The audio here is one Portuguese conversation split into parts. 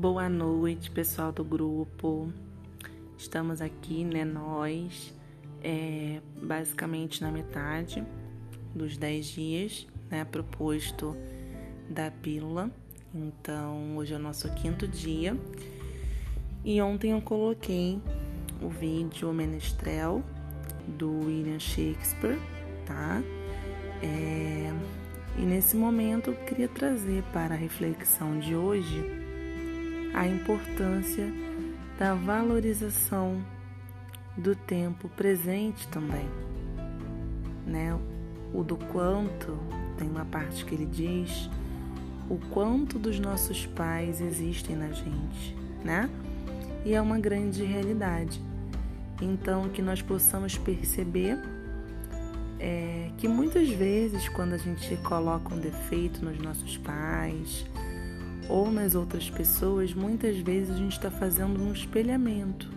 Boa noite, pessoal do grupo. Estamos aqui, né, nós, é, basicamente na metade dos 10 dias, né, proposto da pílula. Então, hoje é o nosso quinto dia. E ontem eu coloquei o vídeo Menestrel do William Shakespeare, tá? É, e nesse momento eu queria trazer para a reflexão de hoje a importância da valorização do tempo presente também, né? O do quanto, tem uma parte que ele diz, o quanto dos nossos pais existem na gente, né? E é uma grande realidade. Então, que nós possamos perceber é, que muitas vezes, quando a gente coloca um defeito nos nossos pais ou nas outras pessoas, muitas vezes a gente está fazendo um espelhamento.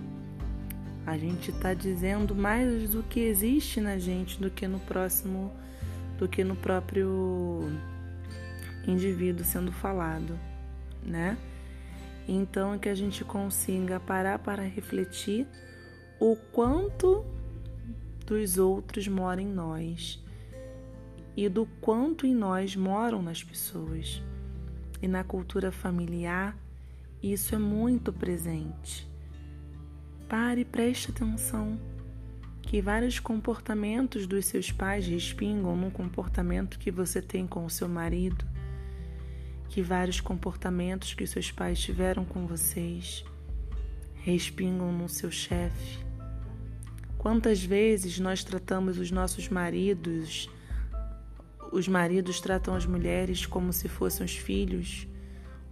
A gente está dizendo mais do que existe na gente do que no próximo, do que no próprio indivíduo sendo falado, né? Então, que a gente consiga parar para refletir o quanto dos outros mora em nós e do quanto em nós moram nas pessoas. E na cultura familiar, isso é muito presente. Pare e preste atenção que vários comportamentos dos seus pais respingam no comportamento que você tem com o seu marido, que vários comportamentos que seus pais tiveram com vocês respingam no seu chefe. Quantas vezes nós tratamos os nossos maridos, os maridos tratam as mulheres como se fossem os filhos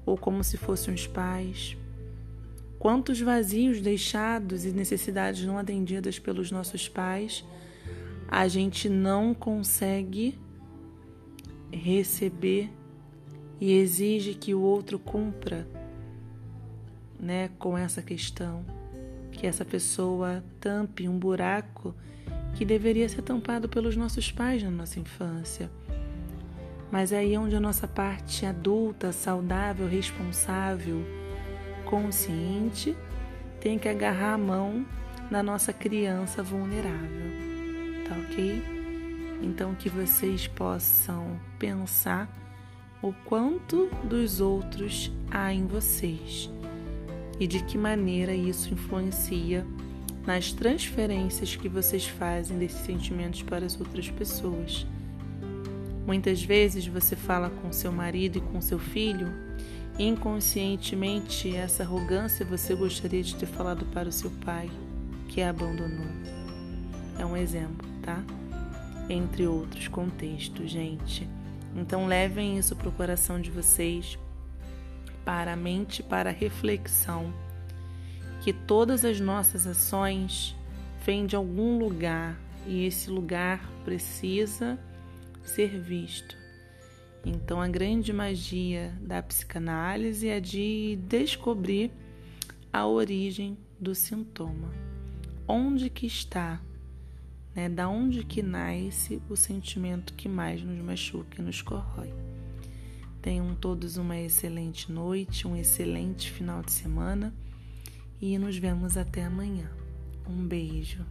ou como se fossem os pais? Quantos vazios deixados e necessidades não atendidas pelos nossos pais a gente não consegue receber e exige que o outro cumpra, né, com essa questão, que essa pessoa tampe um buraco que deveria ser tampado pelos nossos pais na nossa infância. Mas é aí onde a nossa parte adulta, saudável, responsável, consciente, tem que agarrar a mão na nossa criança vulnerável. Tá ok? Então que vocês possam pensar o quanto dos outros há em vocês e de que maneira isso influencia nas transferências que vocês fazem desses sentimentos para as outras pessoas. Muitas vezes você fala com seu marido e com seu filho, e inconscientemente essa arrogância você gostaria de ter falado para o seu pai, que a abandonou. É um exemplo, tá? Entre outros contextos, gente. Então levem isso para o coração de vocês, para a mente, para a reflexão, que todas as nossas ações vêm de algum lugar e esse lugar precisa ser visto. Então a grande magia da psicanálise é de descobrir a origem do sintoma. Onde que está né? Da onde que nasce o sentimento que mais nos machuca e nos corrói. Tenham todos uma excelente noite, um excelente final de semana e nos vemos até amanhã. Um beijo.